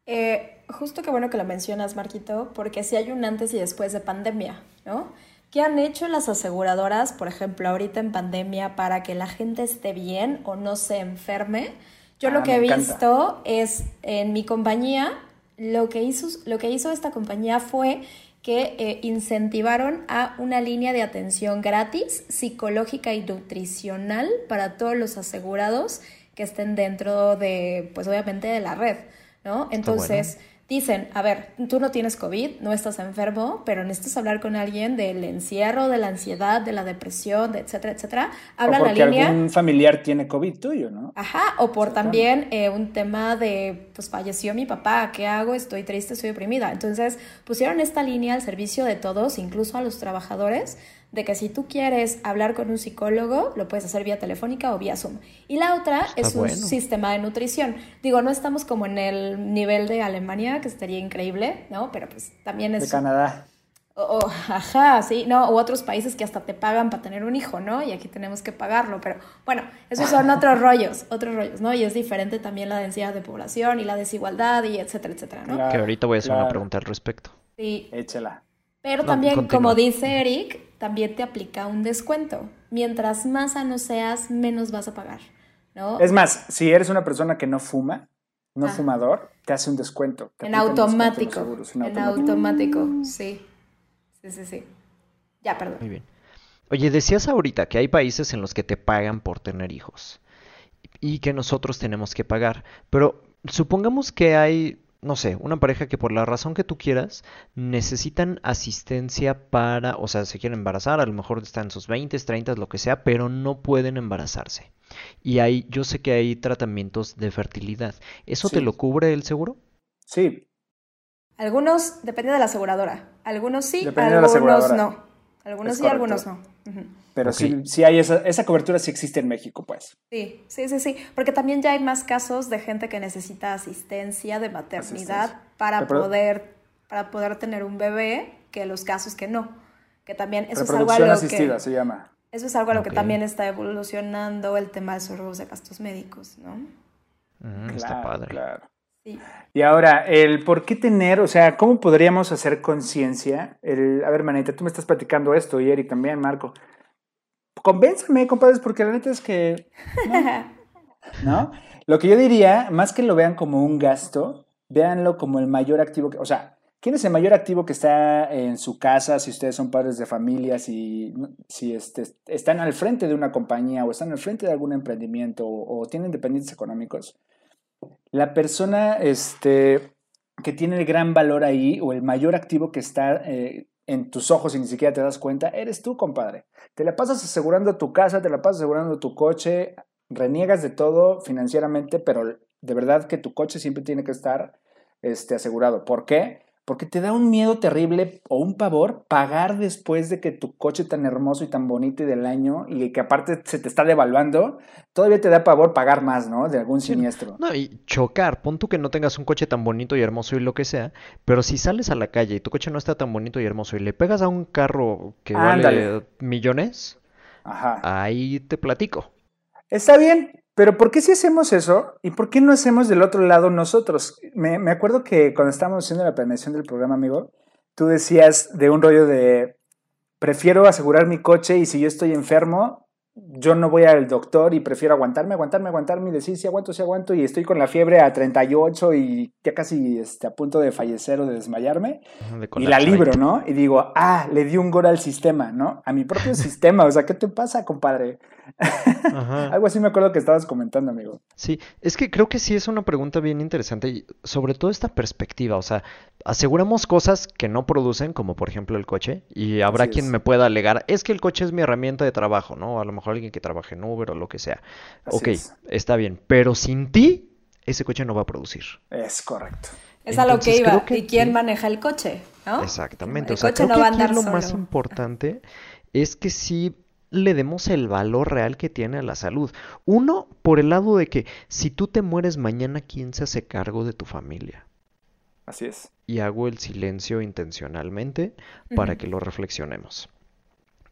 Eh, justo qué bueno que lo mencionas, Marquito, porque si hay un antes y después de pandemia, ¿no? ¿Qué han hecho las aseguradoras, por ejemplo, ahorita en pandemia para que la gente esté bien o no se enferme? Yo lo ah, que he visto es en mi compañía, lo que hizo, lo que hizo esta compañía fue que eh, incentivaron a una línea de atención gratis, psicológica y nutricional para todos los asegurados que estén dentro de, pues obviamente, de la red, ¿no? Entonces dicen, a ver, tú no tienes COVID, no estás enfermo, pero necesitas hablar con alguien del encierro, de la ansiedad, de la depresión, de etcétera, etcétera. Habla o porque la línea. algún familiar tiene COVID tuyo, ¿no? Ajá, o por también eh, un tema de, pues falleció mi papá, ¿qué hago? Estoy triste, estoy deprimida. Entonces pusieron esta línea al servicio de todos, incluso a los trabajadores, de que si tú quieres hablar con un psicólogo, lo puedes hacer vía telefónica o vía Zoom. Y la otra es un sistema de nutrición. Digo, no estamos como en el nivel de Alemania, que estaría increíble, ¿no? Pero pues también es... De Canadá. O, ajá, sí, no, u otros países que hasta te pagan para tener un hijo, ¿no? Y aquí tenemos que pagarlo, pero bueno, esos son (laughs) otros rollos, otros rollos, ¿no? Y es diferente también la densidad de población y la desigualdad y etcétera, etcétera, ¿no? que ahorita voy a hacer una pregunta al respecto. Sí. Échela. Pero también, como dice Eric, también te aplica un descuento. Mientras más sano seas, menos vas a pagar. ¿no? Es más, si eres una persona que no fuma, no fumador, te hace un descuento. En automático. en, automático. sí. Sí, sí, sí. Ya, perdón. Muy bien. Oye, decías ahorita que hay países en los que te pagan por tener hijos y que nosotros tenemos que pagar, pero supongamos que hay no sé, una pareja que por la razón que tú quieras necesitan asistencia para, o sea, se quieren embarazar, a lo mejor están en sus 20, 30, lo que sea, pero no pueden embarazarse. Y hay, yo sé que hay tratamientos de fertilidad. ¿Eso te lo cubre el seguro? Sí. Algunos, depende de la aseguradora. Algunos sí, algunos no. Algunos sí, algunos no. Pero sí, hay esa, esa cobertura, sí existe en México, pues. Sí, sí, sí, sí. Porque también ya hay más casos de gente que necesita asistencia de maternidad para poder, para poder tener un bebé que los casos que no. Que también eso es algo a lo asistida se llama. Eso es algo a lo que también está evolucionando el tema de seguros de gastos médicos, ¿no? Mm, está padre. Claro. Sí. Y ahora, el por qué tener, o sea, ¿cómo podríamos hacer conciencia? A ver, Manita, tú me estás platicando esto y Eric también, Marco convénzame, compadres, porque la neta es que. ¿no? Lo que yo diría, más que lo vean como un gasto, véanlo como el mayor activo que. O sea, ¿quién es el mayor activo que está en su casa si ustedes son padres de familia, si, si este, están al frente de una compañía o están al frente de algún emprendimiento o, tienen dependientes económicos? La persona este, que tiene el gran valor ahí o el mayor activo que está eh, en tus ojos y ni siquiera te das cuenta, eres tú, compadre. Te la pasas asegurando tu casa, te la pasas asegurando tu coche, reniegas de todo financieramente, pero de verdad que tu coche siempre tiene que estar este, asegurado. ¿Por qué? Porque te da un miedo terrible o un pavor pagar después de que tu coche tan hermoso y tan bonito y del año y que aparte se te está devaluando, todavía te da pavor pagar más, ¿no? De algún siniestro. No, y chocar, pon tú que no tengas un coche tan bonito y hermoso y lo que sea, pero si sales a la calle y tu coche no está tan bonito y hermoso y le pegas a un carro que vale millones, ahí te platico. Está bien, pero ¿por qué si hacemos eso? ¿Y por qué no hacemos del otro lado nosotros? Me, me acuerdo que cuando estábamos haciendo la planeación del programa, amigo, tú decías de un rollo de, prefiero asegurar mi coche y si yo estoy enfermo, yo no voy al doctor y prefiero aguantarme, aguantarme, aguantarme y decir si aguanto, si aguanto y estoy con la fiebre a 38 y ya casi este, a punto de fallecer o de desmayarme y la libro, ¿no? Y digo, ah, le di un gol al sistema, ¿no? A mi propio (laughs) sistema, o sea, ¿qué te pasa, compadre? (laughs) Algo así me acuerdo que estabas comentando, amigo. Sí, es que creo que sí es una pregunta bien interesante y sobre todo esta perspectiva, o sea, aseguramos cosas que no producen, como por ejemplo el coche, y habrá quien me pueda alegar, es que el coche es mi herramienta de trabajo, ¿no? A lo mejor alguien que trabaje en Uber o lo que sea. ok, está bien, pero sin ti, ese coche no va a producir. Es correcto. Es a lo que iba. ¿Y quién maneja el coche? Exactamente. o sea, creo que lo más importante es que sí le demos el valor real que tiene a la salud. Uno, por el lado de que si tú te mueres mañana, ¿quién se hace cargo de tu familia? Así es. Y hago el silencio intencionalmente para que lo reflexionemos.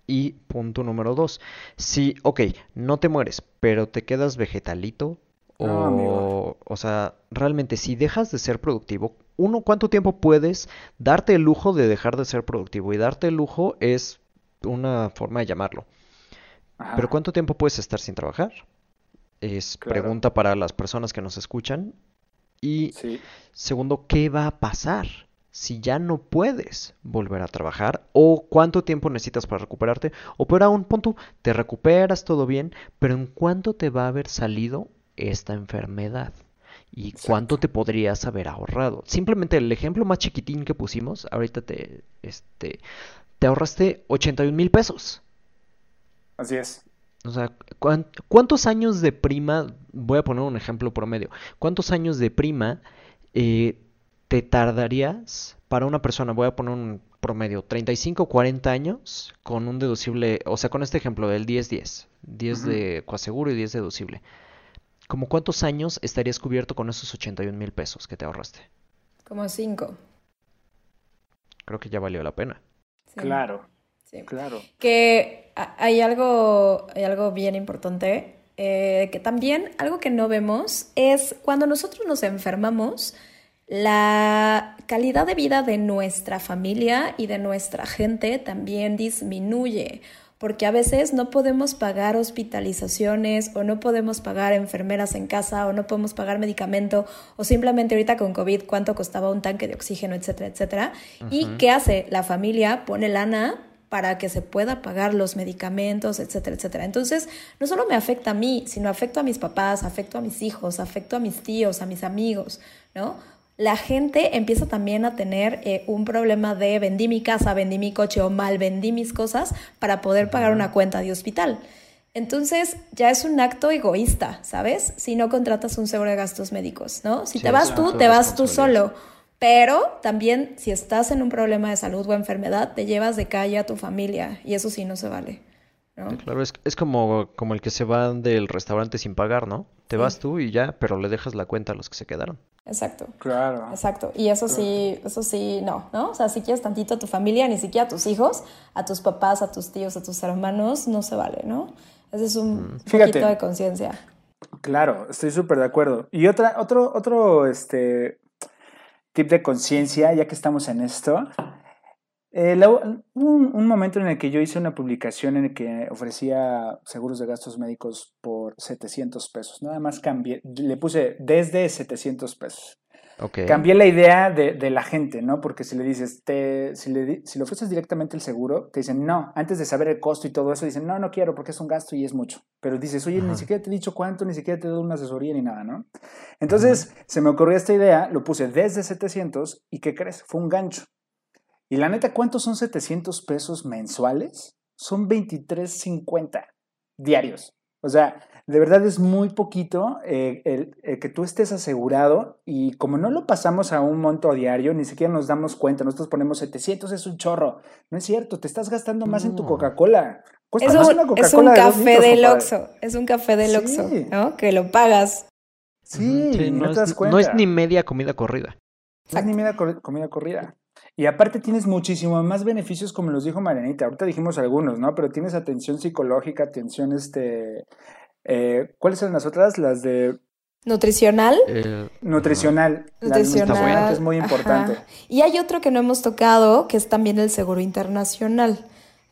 Y punto número dos, si, ok, no te mueres, pero te quedas vegetalito, o, o sea, realmente si dejas de ser productivo, uno, ¿cuánto tiempo puedes darte el lujo de dejar de ser productivo? Y darte el lujo es una forma de llamarlo. Pero ¿cuánto tiempo puedes estar sin trabajar? Es pregunta para las personas que nos escuchan. Y segundo, ¿qué va a pasar si ya no puedes volver a trabajar? ¿O cuánto tiempo necesitas para recuperarte? O peor aún, punto, te recuperas todo bien, pero ¿en cuánto te va a haber salido esta enfermedad? ¿Y cuánto te podrías haber ahorrado? Simplemente el ejemplo más chiquitín que pusimos, ahorita te, este, te ahorraste 81 mil pesos. Así es. O sea, ¿cuántos años de prima, voy a poner un ejemplo promedio, cuántos años de prima eh, te tardarías para una persona, voy a poner un promedio, 35 o 40 años con un deducible, o sea, con este ejemplo del 10-10, 10 de coaseguro y 10 deducible. ¿Cómo cuántos años estarías cubierto con esos 81 mil pesos que te ahorraste? Como 5. Creo que ya valió la pena. Claro. Claro. Que hay algo, hay algo bien importante, eh, que también algo que no vemos es cuando nosotros nos enfermamos, la calidad de vida de nuestra familia y de nuestra gente también disminuye porque a veces no podemos pagar hospitalizaciones o no podemos pagar enfermeras en casa o no podemos pagar medicamento o simplemente ahorita con COVID cuánto costaba un tanque de oxígeno, etcétera, etcétera. ¿Y qué hace? La familia pone lana para que se pueda pagar los medicamentos, etcétera, etcétera. Entonces, no solo me afecta a mí, sino afecto a mis papás, afecto a mis hijos, afecto a mis tíos, a mis amigos, ¿no? La gente empieza también a tener eh, un problema de vendí mi casa, vendí mi coche o mal vendí mis cosas para poder pagar una cuenta de hospital. Entonces ya es un acto egoísta, ¿sabes? Si no contratas un seguro de gastos médicos, ¿no? Si te vas tú, te vas tú solo pero también si estás en un problema de salud o enfermedad, te llevas de calle a tu familia y eso sí no se vale. ¿no? claro, es, es, como, como el que se va del restaurante sin pagar, ¿no? Te vas tú y ya, pero le dejas la cuenta a los que se quedaron. Exacto. Claro. Exacto. Y eso sí, eso sí, no, ¿no? O sea, si quieres tantito a tu familia, ni siquiera a tus hijos, a tus papás, a tus tíos, a tus hermanos, no se vale, ¿no? Ese es un mm. poquito de conciencia. Claro, estoy súper de acuerdo. Y otra, otro, otro, este, tip de conciencia, ya que estamos en esto. Eh, un, momento en el que yo hice una publicación en el que ofrecía seguros de gastos médicos por 700 pesos. Nada más cambié, le puse desde 700 pesos. Cambié la idea de, la gente, ¿no? Porque si le dices, te, si, le, si le ofreces directamente el seguro, te dicen, no, antes de saber el costo y todo eso, dicen, no, no quiero porque es un gasto y es mucho. Pero dices, oye, ni siquiera te he dicho cuánto, ni siquiera te he dado una asesoría ni nada, ¿no? Entonces, se me ocurrió esta idea, lo puse desde 700 y ¿qué crees? Fue un gancho. Y la neta, ¿cuántos son 700 pesos mensuales? Son 23.50 diarios. O sea, de verdad es muy poquito eh, el, que tú estés asegurado y como no lo pasamos a un monto diario, ni siquiera nos damos cuenta, nosotros ponemos 700, es un chorro. No es cierto, te estás gastando más en tu Coca-Cola. Es, un, café del Oxxo, es un café del Oxxo, ¿no? Que lo pagas. Sí, no, te das cuenta. No es ni media comida corrida. No es ni media comida corrida. Y aparte tienes muchísimo más beneficios, como los dijo Marianita. Ahorita dijimos algunos, ¿no? Pero tienes atención psicológica, atención este, eh, ¿Cuáles son las otras? Las de... Nutricional. Eh, nutricional. Nutricional. es muy importante. Y hay otro que no hemos tocado, que es también el seguro internacional.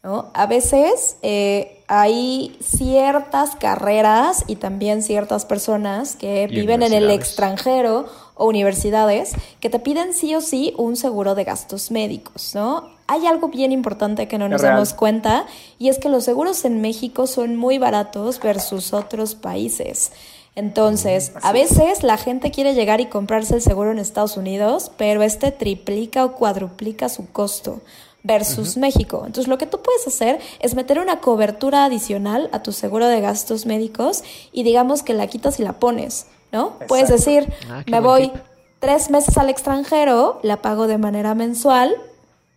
¿no? A veces eh, hay ciertas carreras y también ciertas personas que viven en el extranjero o universidades que te piden sí o sí un seguro de gastos médicos, ¿no? Hay algo bien importante que no nos damos cuenta y es que los seguros en México son muy baratos versus otros países. Entonces, a veces la gente quiere llegar y comprarse el seguro en Estados Unidos, pero este triplica o cuadruplica su costo versus México. Entonces, lo que tú puedes hacer es meter una cobertura adicional a tu seguro de gastos médicos y digamos que la quitas y la pones. ¿No? Puedes decir, ah, me voy tres meses al extranjero, la pago de manera mensual,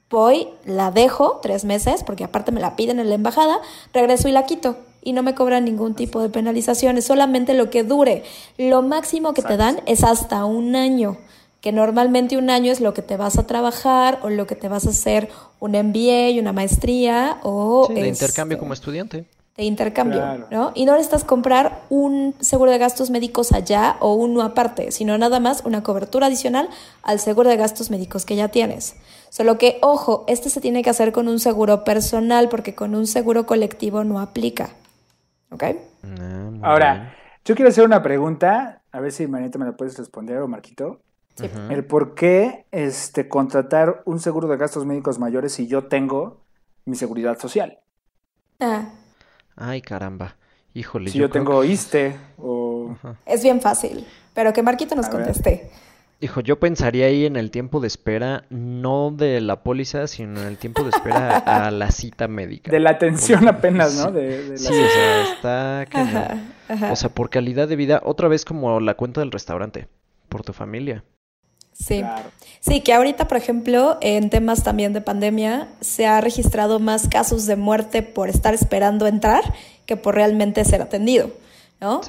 Voy, la dejo tres meses, porque aparte me la piden en la embajada, regreso y la quito. Y no me cobran ningún tipo de penalización, es solamente lo que dure. Lo máximo que te dan es hasta un año, que normalmente un año es lo que te vas a trabajar o lo que te vas a hacer un MBA, una maestría o... de intercambio como estudiante de intercambio, ¿no? Y no necesitas comprar un seguro de gastos médicos allá o uno aparte, sino nada más una cobertura adicional al seguro de gastos médicos que ya tienes. Solo que, ojo, este se tiene que hacer con un seguro personal porque con un seguro colectivo no aplica. ¿Ok? Ah, Ahora, yo quiero hacer una pregunta, a ver si Manita me la puedes responder o Marquito. Sí. El por qué este, contratar un seguro de gastos médicos mayores si yo tengo mi seguridad social. Ah, Ay, caramba. Híjole. Si yo, tengo ISTE o... Es bien fácil, pero que Marquito nos conteste. Hijo, yo pensaría ahí en el tiempo de espera, no de la póliza, sino en el tiempo de espera (laughs) a la cita médica. De la atención apenas, ¿no? De, sí, o sea, está... O sea, por calidad de vida, otra vez como la cuenta del restaurante, por tu familia. Sí. Sí, que ahorita, por ejemplo, en temas también de pandemia, se ha registrado más casos de muerte por estar esperando entrar que por realmente ser atendido. ¿No?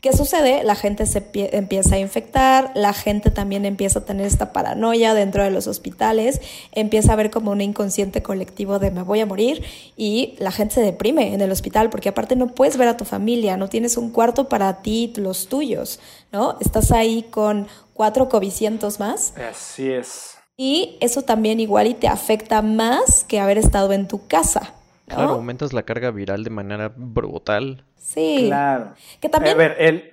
¿Qué sucede? La gente se empieza a infectar, la gente también empieza a tener esta paranoia dentro de los hospitales, empieza a ver como un inconsciente colectivo de me voy a morir y la gente se deprime en el hospital porque aparte no puedes ver a tu familia, no tienes un cuarto para ti, los tuyos, ¿no? Estás ahí con cuatro covicientos más. Así es. Y eso también igual y te afecta más que haber estado en tu casa. Claro, aumentas la carga viral de manera brutal. Sí. Claro. Que también... A ver, el,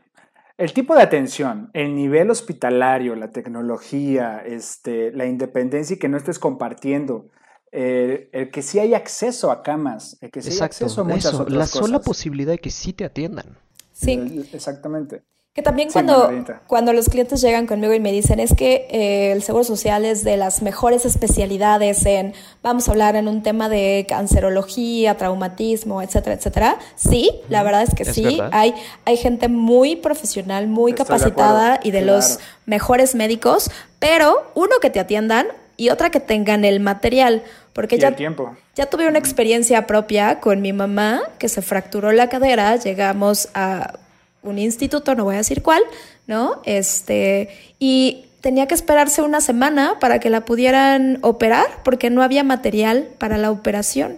el tipo de atención, el nivel hospitalario, la tecnología, este, la independencia y que no estés compartiendo, el, que sí hay acceso a camas, el que sí hay acceso a muchas otras la sola posibilidad de que sí te atiendan. Sí. Exactamente. Que también cuando, cuando los clientes llegan conmigo y me dicen es que eh, el Seguro Social es de las mejores especialidades en, vamos a hablar en un tema de cancerología, traumatismo, etcétera, etcétera. Sí, la verdad es que sí. Hay, hay gente muy profesional, muy capacitada y de los mejores médicos, pero uno que te atiendan y otra que tengan el material. Porque ya, tiempo. ya tuve una experiencia propia con mi mamá que se fracturó la cadera, llegamos a un instituto, no voy a decir cuál, ¿no? Este, y tenía que esperarse una semana para que la pudieran operar porque no había material para la operación.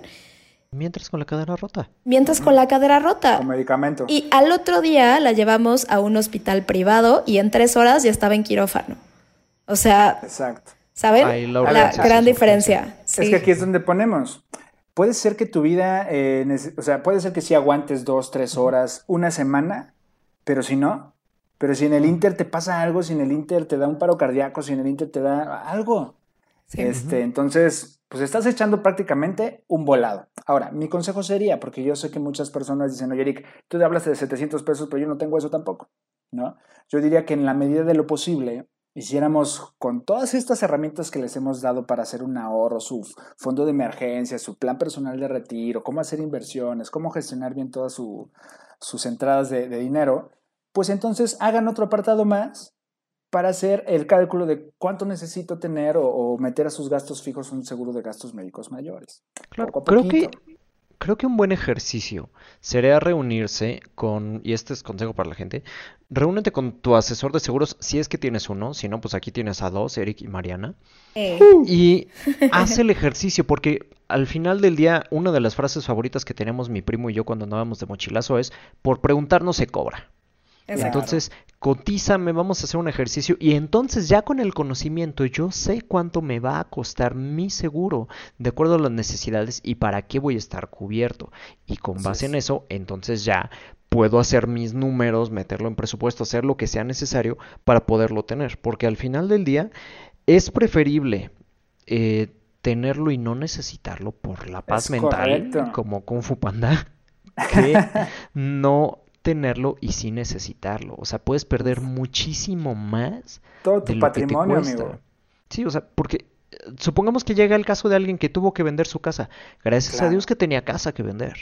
Mientras con la cadera rota. Mientras con la cadera rota. Con medicamento. Y al otro día la llevamos a un hospital privado y en tres horas ya estaba en quirófano. O sea. Exacto. ¿Saben? la, gran diferencia. Es que aquí es donde ponemos. Puede ser que tu vida, eh, o sea, puede ser que si aguantes dos, tres horas, una semana, pero si no, pero si en el Inter te pasa algo, si en el Inter te da un paro cardíaco, si en el Inter te da algo, este, entonces, pues estás echando prácticamente un volado. Ahora, mi consejo sería, porque yo sé que muchas personas dicen, oye, Eric, tú te hablas de 700 pesos, pero yo no tengo eso tampoco, ¿no? Yo diría que en la medida de lo posible, hiciéramos con todas estas herramientas que les hemos dado para hacer un ahorro, su fondo de emergencia, su plan personal de retiro, cómo hacer inversiones, cómo gestionar bien toda su, sus entradas de, dinero, pues entonces hagan otro apartado más para hacer el cálculo de cuánto necesito tener o, meter a sus gastos fijos un seguro de gastos médicos mayores. Claro, creo que creo que un buen ejercicio sería reunirse con, y este es consejo para la gente, reúnete con tu asesor de seguros si es que tienes uno, si no, pues aquí tienes a dos, Eric y Mariana, y haz el ejercicio, porque al final del día, una de las frases favoritas que tenemos mi primo y yo cuando andábamos de mochilazo es, por preguntar no se cobra. Entonces, cotízame, vamos a hacer un ejercicio y entonces ya con el conocimiento yo sé cuánto me va a costar mi seguro de acuerdo a las necesidades y para qué voy a estar cubierto. Y con base en eso, entonces ya puedo hacer mis números, meterlo en presupuesto, hacer lo que sea necesario para poderlo tener. Porque al final del día es preferible eh, tenerlo y no necesitarlo por la paz mental, como Kung Fu Panda, (laughs) que no tenerlo y sin necesitarlo. O sea, puedes perder muchísimo más. Todo tu patrimonio, amigo. Sí, o sea, porque eh, supongamos que llega el caso de alguien que tuvo que vender su casa. Gracias a Dios que tenía casa que vender.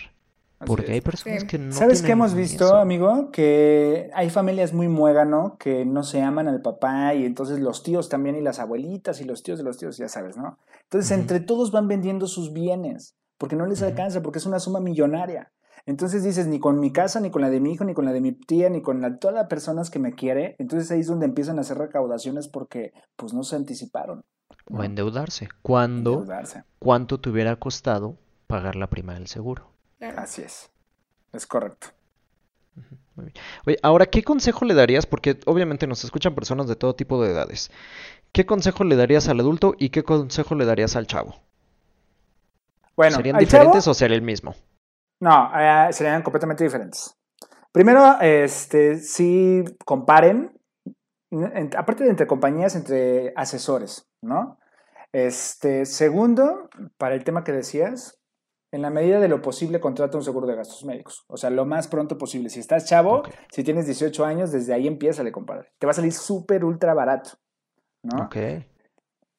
Porque hay personas que no. ¿Sabes qué hemos visto, amigo? Que hay familias muy muégano que no se aman al papá y entonces los tíos también y las abuelitas y los tíos de los tíos, ya sabes, ¿no? Entonces, entre todos van vendiendo sus bienes porque no les alcanza, porque es una suma millonaria. Entonces dices, ni con mi casa, ni con la de mi hijo, ni con la de mi tía, ni con la, todas las personas que me quiere. Entonces ahí es donde empiezan a hacer recaudaciones porque pues no se anticiparon. O endeudarse. ¿Cuándo? ¿Cuánto te hubiera costado pagar la prima del seguro? Así es. Es correcto. Oye, ahora, ¿qué consejo le darías? Porque obviamente nos escuchan personas de todo tipo de edades. ¿Qué consejo le darías al adulto y qué consejo le darías al chavo? Bueno, ¿Serían diferentes o sería el mismo? No, eh, serían completamente diferentes. Primero, este, sí comparen, aparte de entre compañías, entre asesores, ¿no? Este, segundo, para el tema que decías, en la medida de lo posible, contrata un seguro de gastos médicos. O sea, lo más pronto posible. Si estás chavo, si tienes 18 años, desde ahí empieza a compadre. Te va a salir súper ultra barato. ¿no? Ok.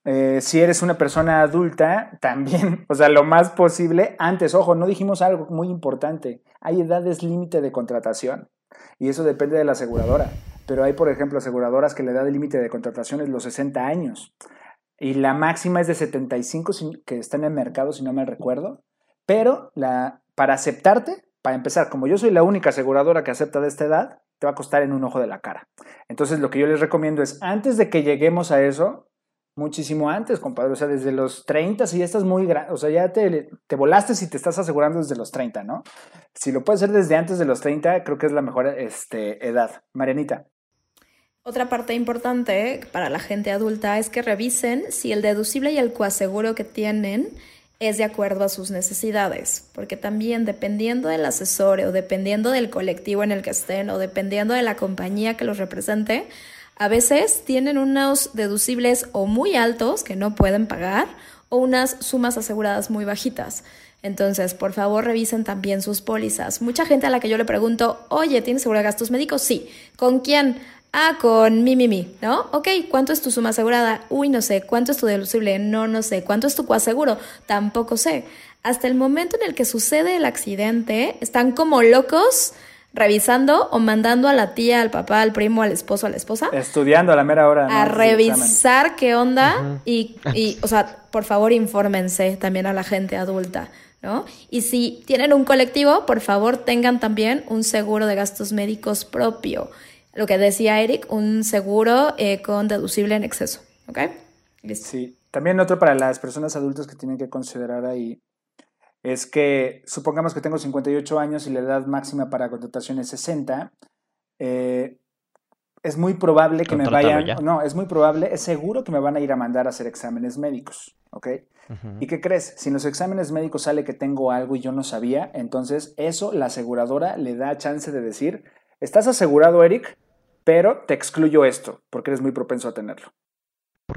Eh, si eres una persona adulta, también, (laughs) o sea, lo más posible, antes, ojo, no dijimos algo muy importante, hay edades límite de contratación y eso depende de la aseguradora, pero hay, por ejemplo, aseguradoras que la edad límite de contratación es los 60 años y la máxima es de 75 que está en el mercado, si no me recuerdo, pero para aceptarte, para empezar, como yo soy la única aseguradora que acepta de esta edad, te va a costar en un ojo de la cara. Entonces, lo que yo les recomiendo es, antes de que lleguemos a eso, muchísimo antes, compadre, o sea, desde los 30, si ya estás muy grande, o sea, ya te, te volaste si te estás asegurando desde los 30, ¿no? Si lo puedes hacer desde antes de los 30, creo que es la mejor este, edad. Marianita. Otra parte importante para la gente adulta es que revisen si el deducible y el coaseguro que tienen es de acuerdo a sus necesidades, porque también dependiendo del asesor o dependiendo del colectivo en el que estén o dependiendo de la compañía que los represente, a veces tienen unos deducibles o muy altos que no pueden pagar o unas sumas aseguradas muy bajitas. Entonces, por favor, revisen también sus pólizas. Mucha gente a la que yo le pregunto, oye, ¿tienes seguro de gastos médicos? Sí. ¿Con quién? Ah, con mi, mi, mi, ¿no? Ok, ¿cuánto es tu suma asegurada? Uy, no sé. ¿Cuánto es tu deducible? No, no sé. ¿Cuánto es tu coaseguro? Tampoco sé. Hasta el momento en el que sucede el accidente, están como locos revisando o mandando a la tía, al papá, al primo, al esposo, a la esposa. Estudiando a la mera hora. A revisar qué onda y, y, o sea, por favor, infórmense también a la gente adulta. ¿No? Y si tienen un colectivo, por favor tengan también un seguro de gastos médicos propio lo que decía Eric, un seguro eh, con deducible en exceso. ¿Ok? Sí. También otro para las personas adultas que tienen que considerar ahí es que supongamos que tengo 58 años y la edad máxima para contratación es 60. Eh, es muy probable que me vayan, no, es muy probable, es seguro que me van a ir a mandar a hacer exámenes médicos, ¿ok? ¿Y qué crees? Si en los exámenes médicos sale que tengo algo y yo no sabía, entonces eso la aseguradora le da chance de decir, Estás asegurado, Eric, pero te excluyo esto, porque eres muy propenso a tenerlo.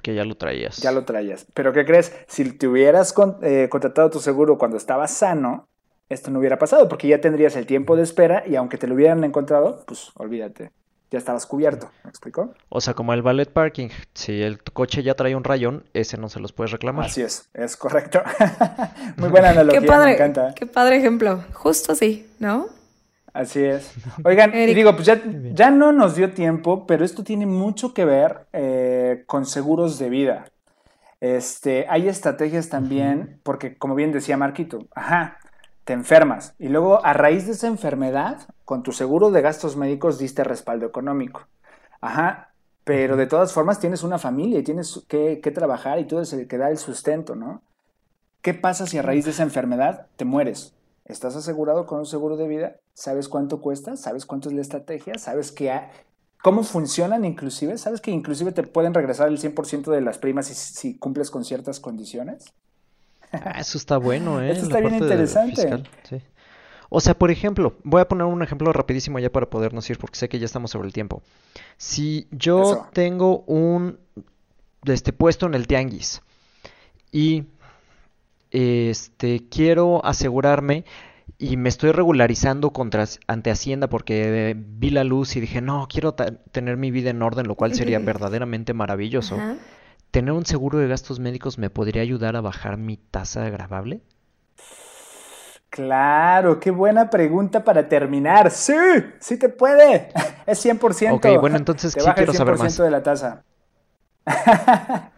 Porque ya lo traías. Ya lo traías. Pero ¿qué crees? Si te hubieras eh, contratado tu seguro cuando estabas sano, esto no hubiera pasado, porque ya tendrías el tiempo de espera y aunque te lo hubieran encontrado, pues olvídate, ya estabas cubierto. ¿Me explicó? O sea, como el ballet parking, si el coche ya trae un rayón, ese no se los puedes reclamar. Así es, es correcto. (laughs) Muy buena analogía, qué padre, me encanta. Qué padre ejemplo. Justo así, ¿no? Así es. (laughs) Oigan, digo, pues ya, ya, no nos dio tiempo, pero esto tiene mucho que ver eh, con seguros de vida. Este, hay estrategias también, porque como bien decía Marquito, ajá, te enfermas y luego a raíz de esa enfermedad, con tu seguro de gastos médicos diste respaldo económico. Ajá, pero de todas formas tienes una familia y tienes que, que trabajar y todo es el que da el sustento, ¿no? ¿Qué pasa si a raíz de esa enfermedad te mueres? ¿Estás asegurado con un seguro de vida? ¿Sabes cuánto cuesta? ¿Sabes cuánto es la estrategia? ¿Sabes qué cómo funcionan inclusive? ¿Sabes que inclusive te pueden regresar el 100% de las primas si, cumples con ciertas condiciones? Ah, eso está bueno, (laughs) ¿eh? Eso está bien interesante. O sea, por ejemplo, voy a poner un ejemplo rapidísimo ya para podernos ir porque sé que ya estamos sobre el tiempo. Si yo tengo un este puesto en el tianguis y este, quiero asegurarme y me estoy regularizando contra, ante Hacienda porque vi la luz y dije, no, quiero tener mi vida en orden, lo cual sería verdaderamente maravilloso. ¿Tener un seguro de gastos médicos me podría ayudar a bajar mi tasa agravable? Claro, qué buena pregunta para terminar. Sí, sí te puede. (laughs) Es 100%. Ok, bueno, entonces sí quiero saber más. de la tasa. (laughs)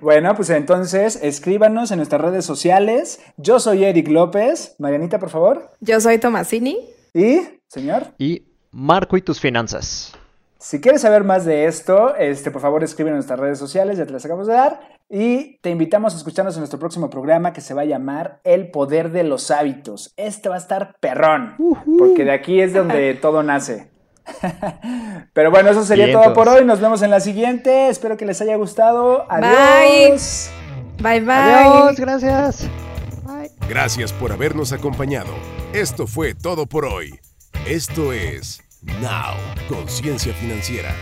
bueno, pues entonces escríbanos en nuestras redes sociales. Yo soy Eric López. Marianita, por favor. Yo soy Tomasini. ¿Y, señor? Y Marco y tus finanzas. Si quieres saber más de esto, este, por favor escribe en nuestras redes sociales, ya te las acabamos de dar. Y te invitamos a escucharnos en nuestro próximo programa que se va a llamar El Poder de los Hábitos. Este va a estar perrón, porque de aquí es donde (laughs) todo nace. (laughs) Pero bueno, eso sería todo por hoy. Nos vemos en la siguiente. Espero que les haya gustado. Adiós. Bye bye. Adiós, gracias. Bye. Gracias por habernos acompañado. Esto fue todo por hoy. Esto es Now, Conciencia Financiera.